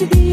to be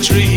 It'll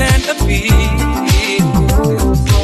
and the beat.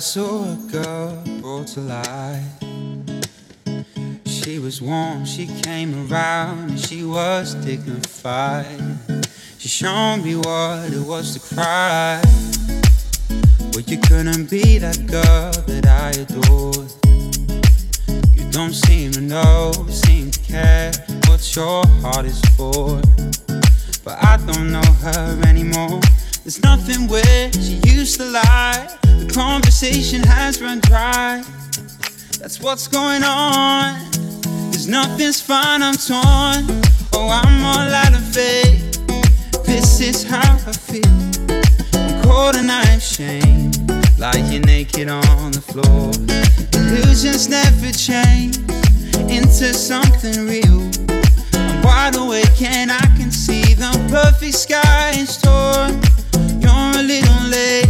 Saw a girl brought to life. She was warm, she came around, and she was dignified. She showed me what it was to cry. But you couldn't be that girl that I adored. You don't seem to know, seem to care what your heart is for. But I don't know her anymore. There's nothing where she used to lie. Conversation has run dry. That's what's going on. Cause nothing's fine, I'm torn. Oh, I'm all out of faith. This is how I feel. I'm cold and I'm ashamed. Lying naked on the floor. Illusions never change into something real. I'm wide awake and I can see the perfect sky in store. You're a little late.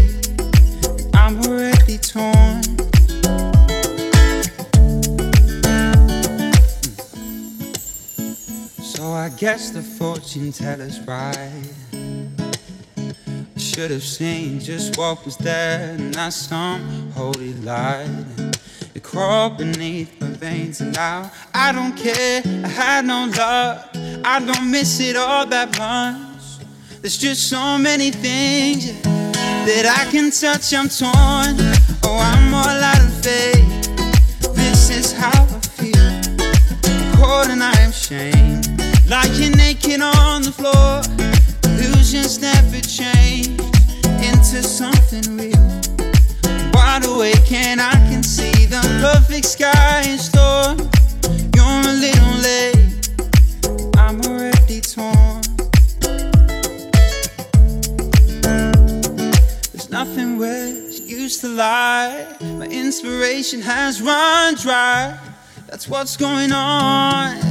Guess the fortune teller's right. I should have seen just what was there, not some holy light. It crawled beneath my veins, and now I don't care. I had no love, I don't miss it all that much. There's just so many things that I can touch. I'm torn. Oh, I'm all out of faith. This is how I feel. Cold and I am ashamed. Lying naked on the floor. Illusions never change into something real. Wide awake and I can see the perfect sky in store. You're a little late. I'm already torn. There's nothing where she used to lie. My inspiration has run dry. That's what's going on.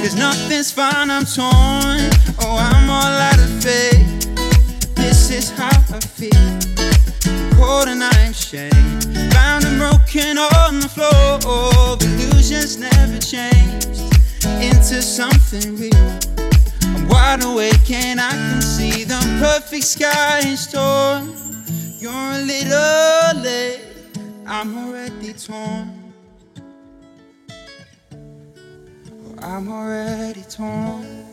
Cause nothing's fine, I'm torn. Oh, I'm all out of faith. This is how I feel. Cold and I'm ashamed. Bound and broken on the floor. Illusions never changed into something real. I'm wide awake and I can see the perfect sky in store. You're a little late, I'm already torn. I'm already torn.